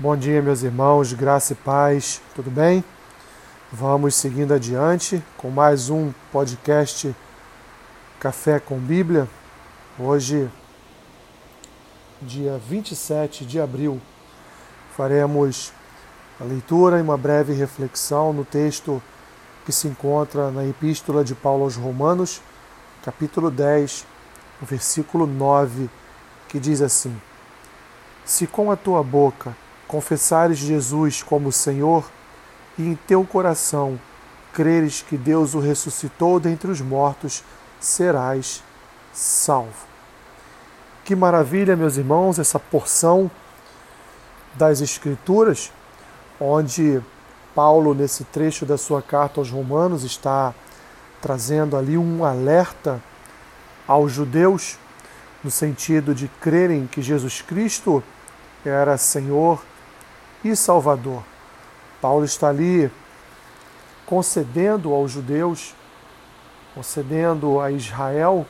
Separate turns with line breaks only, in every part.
Bom dia, meus irmãos, graça e paz, tudo bem? Vamos seguindo adiante com mais um podcast Café com Bíblia. Hoje, dia 27 de abril, faremos a leitura e uma breve reflexão no texto que se encontra na Epístola de Paulo aos Romanos, capítulo 10, versículo 9, que diz assim: Se com a tua boca confessares Jesus como Senhor e em teu coração creres que Deus o ressuscitou dentre os mortos, serás salvo. Que maravilha, meus irmãos, essa porção das Escrituras, onde Paulo, nesse trecho da sua carta aos Romanos, está trazendo ali um alerta aos judeus, no sentido de crerem que Jesus Cristo era Senhor e Salvador. Paulo está ali concedendo aos judeus, concedendo a Israel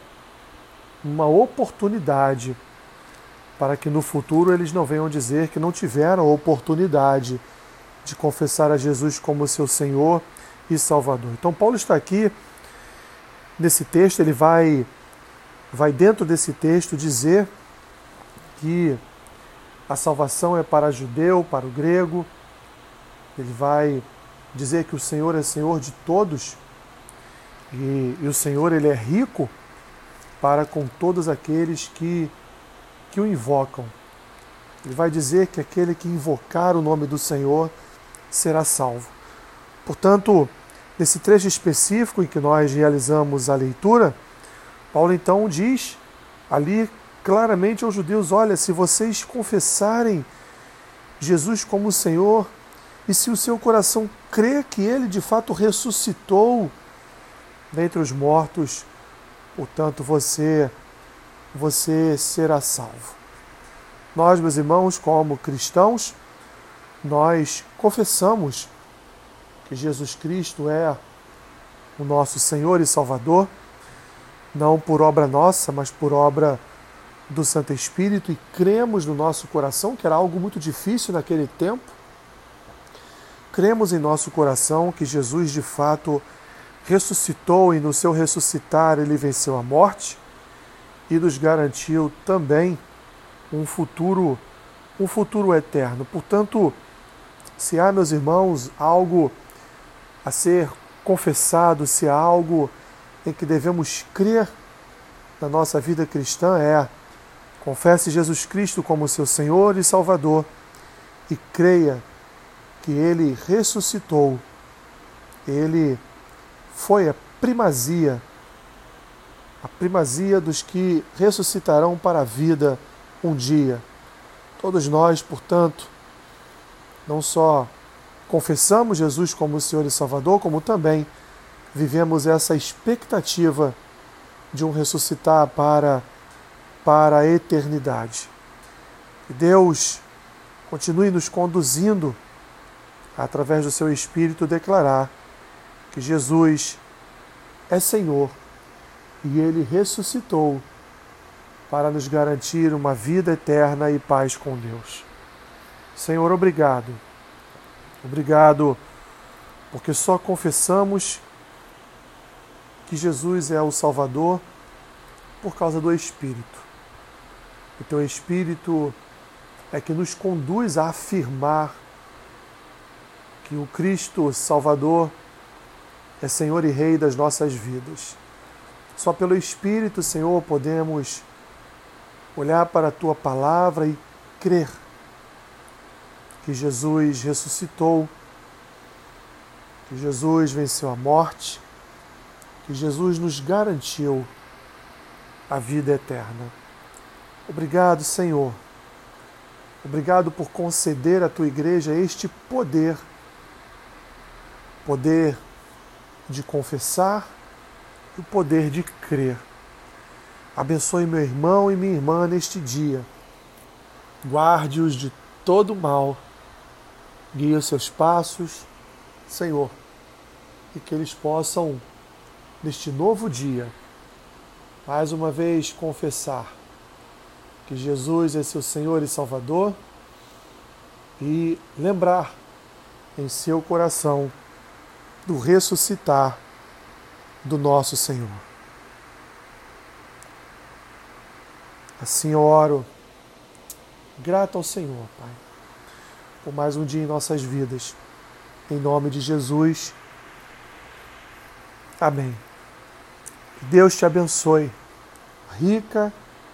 uma oportunidade para que no futuro eles não venham dizer que não tiveram a oportunidade de confessar a Jesus como seu Senhor e Salvador. Então Paulo está aqui nesse texto, ele vai vai dentro desse texto dizer que a salvação é para judeu, para o grego. Ele vai dizer que o Senhor é Senhor de todos e, e o Senhor ele é rico para com todos aqueles que, que o invocam. Ele vai dizer que aquele que invocar o nome do Senhor será salvo. Portanto, nesse trecho específico em que nós realizamos a leitura, Paulo então diz ali claramente aos judeus: olha, se vocês confessarem Jesus como Senhor, e se o seu coração crê que ele de fato ressuscitou dentre os mortos, portanto você você será salvo. Nós, meus irmãos, como cristãos, nós confessamos que Jesus Cristo é o nosso Senhor e Salvador, não por obra nossa, mas por obra do Santo Espírito e cremos no nosso coração, que era algo muito difícil naquele tempo. Cremos em nosso coração que Jesus de fato ressuscitou e no seu ressuscitar ele venceu a morte e nos garantiu também um futuro um futuro eterno. Portanto, se há, meus irmãos, algo a ser confessado, se há algo em que devemos crer na nossa vida cristã é Confesse Jesus Cristo como seu Senhor e Salvador e creia que ele ressuscitou. Ele foi a primazia, a primazia dos que ressuscitarão para a vida um dia. Todos nós, portanto, não só confessamos Jesus como Senhor e Salvador, como também vivemos essa expectativa de um ressuscitar para para a eternidade. Que Deus continue nos conduzindo através do seu Espírito declarar que Jesus é Senhor e ele ressuscitou para nos garantir uma vida eterna e paz com Deus. Senhor, obrigado. Obrigado porque só confessamos que Jesus é o Salvador por causa do Espírito. O teu Espírito é que nos conduz a afirmar que o Cristo Salvador é Senhor e Rei das nossas vidas. Só pelo Espírito, Senhor, podemos olhar para a tua palavra e crer que Jesus ressuscitou, que Jesus venceu a morte, que Jesus nos garantiu a vida eterna. Obrigado, Senhor. Obrigado por conceder à tua igreja este poder poder de confessar e o poder de crer. Abençoe meu irmão e minha irmã neste dia. Guarde-os de todo mal. Guie os seus passos, Senhor, e que eles possam, neste novo dia, mais uma vez confessar que Jesus é seu Senhor e Salvador e lembrar em seu coração do ressuscitar do nosso Senhor. Assim eu oro, grato ao Senhor, Pai, por mais um dia em nossas vidas. Em nome de Jesus. Amém. Deus te abençoe, rica